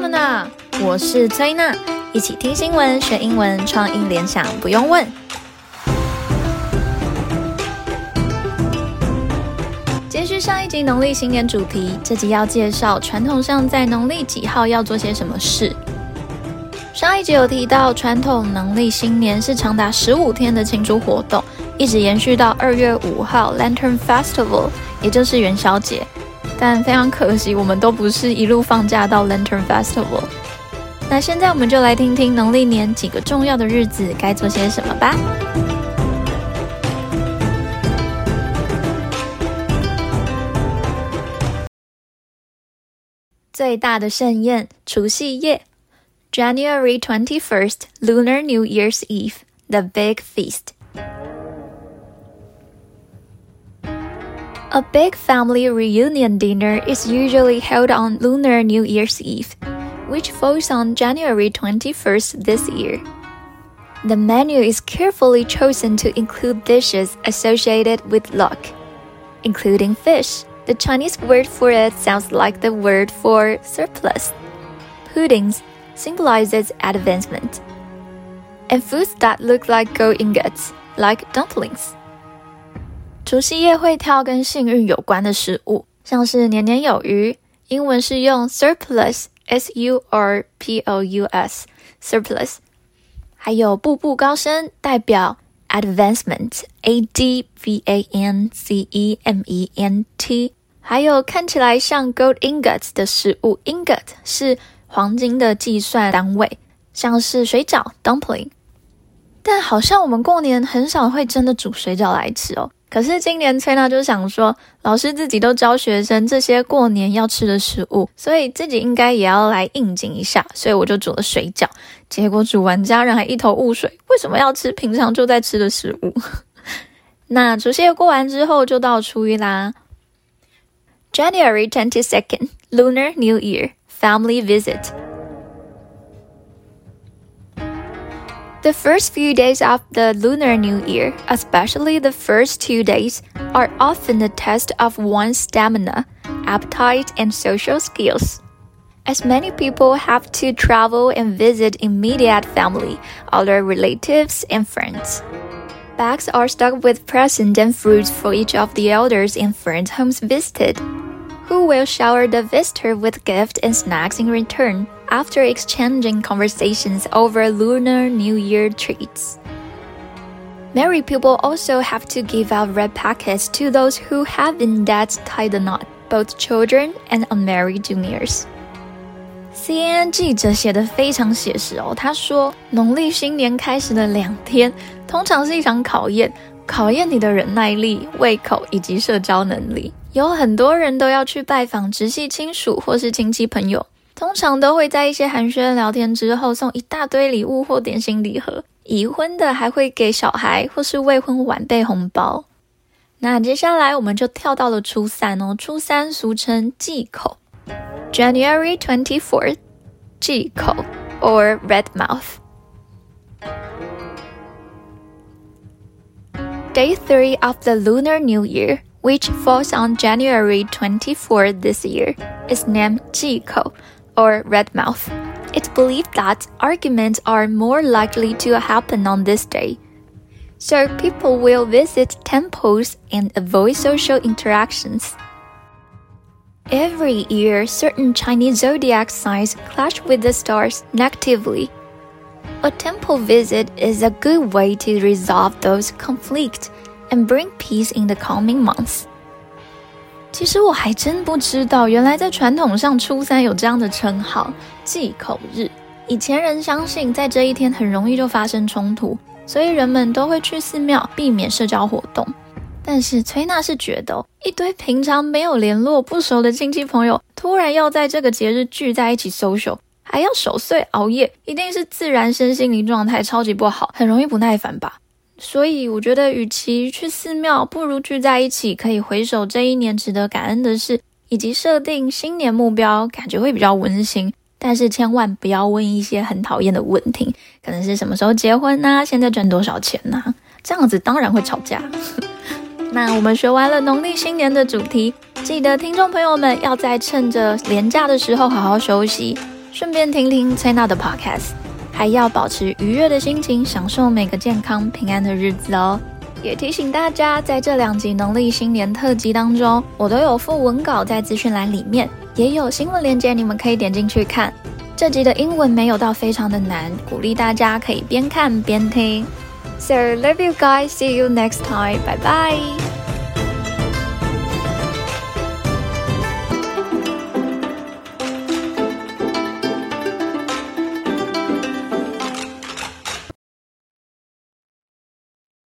么呢？我是崔娜，一起听新闻学英文，创意联想不用问。接续上一集农历新年主题，这集要介绍传统上在农历几号要做些什么事。上一集有提到，传统农历新年是长达十五天的庆祝活动，一直延续到二月五号 Lantern Festival，也就是元宵节。但非常可惜，我们都不是一路放假到 Lantern Festival。那现在我们就来听听农历年几个重要的日子该做些什么吧。最大的盛宴，除夕夜，January 21st, Lunar New Year's Eve, the Big Feast. A big family reunion dinner is usually held on Lunar New Year's Eve, which falls on January 21st this year. The menu is carefully chosen to include dishes associated with luck, including fish. The Chinese word for it sounds like the word for surplus. Puddings symbolizes advancement. And foods that look like gold ingots, like dumplings. 除夕夜会挑跟幸运有关的食物，像是年年有余，英文是用 surplus，s u r p l u s，surplus，还有步步高升，代表 advancement，a d v a n c e m e n t，还有看起来像 gold ingots 的食物，ingot 是黄金的计算单位，像是水饺 dumpling，但好像我们过年很少会真的煮水饺来吃哦。可是今年崔娜就想说，老师自己都教学生这些过年要吃的食物，所以自己应该也要来应景一下，所以我就煮了水饺。结果煮完家人还一头雾水，为什么要吃平常就在吃的食物？那除夕夜过完之后就到初一啦。January twenty second, Lunar New Year, Family Visit. The first few days of the Lunar New Year, especially the first two days, are often a test of one's stamina, appetite, and social skills. As many people have to travel and visit immediate family, other relatives, and friends. Bags are stuck with presents and fruits for each of the elders and friends' homes visited, who will shower the visitor with gifts and snacks in return after exchanging conversations over Lunar New Year treats. Married people also have to give out red packets to those who have in debt tied the knot, both children and unmarried juniors. CNN 记者写得非常写实哦，他说，农历新年开始的两天，通常是一场考验，考验你的忍耐力、胃口以及社交能力。有很多人都要去拜访直系亲属或是亲戚朋友。 通常都会在一些寒暄聊天之后送一大堆礼物或点心礼盒，已婚的还会给小孩或是未婚晚辈红包。那接下来我们就跳到了初三哦，初三俗称忌口，January twenty fourth，忌口 or red mouth。Day three of the Lunar New Year, which falls on January twenty fourth this year, is named 忌口。Or red mouth. It's believed that arguments are more likely to happen on this day. So people will visit temples and avoid social interactions. Every year, certain Chinese zodiac signs clash with the stars negatively. A temple visit is a good way to resolve those conflicts and bring peace in the coming months. 其实我还真不知道，原来在传统上初三有这样的称号——忌口日。以前人相信，在这一天很容易就发生冲突，所以人们都会去寺庙避免社交活动。但是崔娜是觉得，一堆平常没有联络、不熟的亲戚朋友，突然要在这个节日聚在一起 social，还要守岁熬夜，一定是自然身心灵状态超级不好，很容易不耐烦吧。所以我觉得，与其去寺庙，不如聚在一起，可以回首这一年值得感恩的事，以及设定新年目标，感觉会比较温馨。但是千万不要问一些很讨厌的问题，可能是什么时候结婚呐？现在赚多少钱呐？这样子当然会吵架。那我们学完了农历新年的主题，记得听众朋友们要在趁着连假的时候好好休息。顺便听听崔娜的 podcast，还要保持愉悦的心情，享受每个健康平安的日子哦。也提醒大家，在这两集农历新年特辑当中，我都有附文稿在资讯栏里面，也有新闻链接，你们可以点进去看。这集的英文没有到非常的难，鼓励大家可以边看边听。So love you guys, see you next time, bye bye.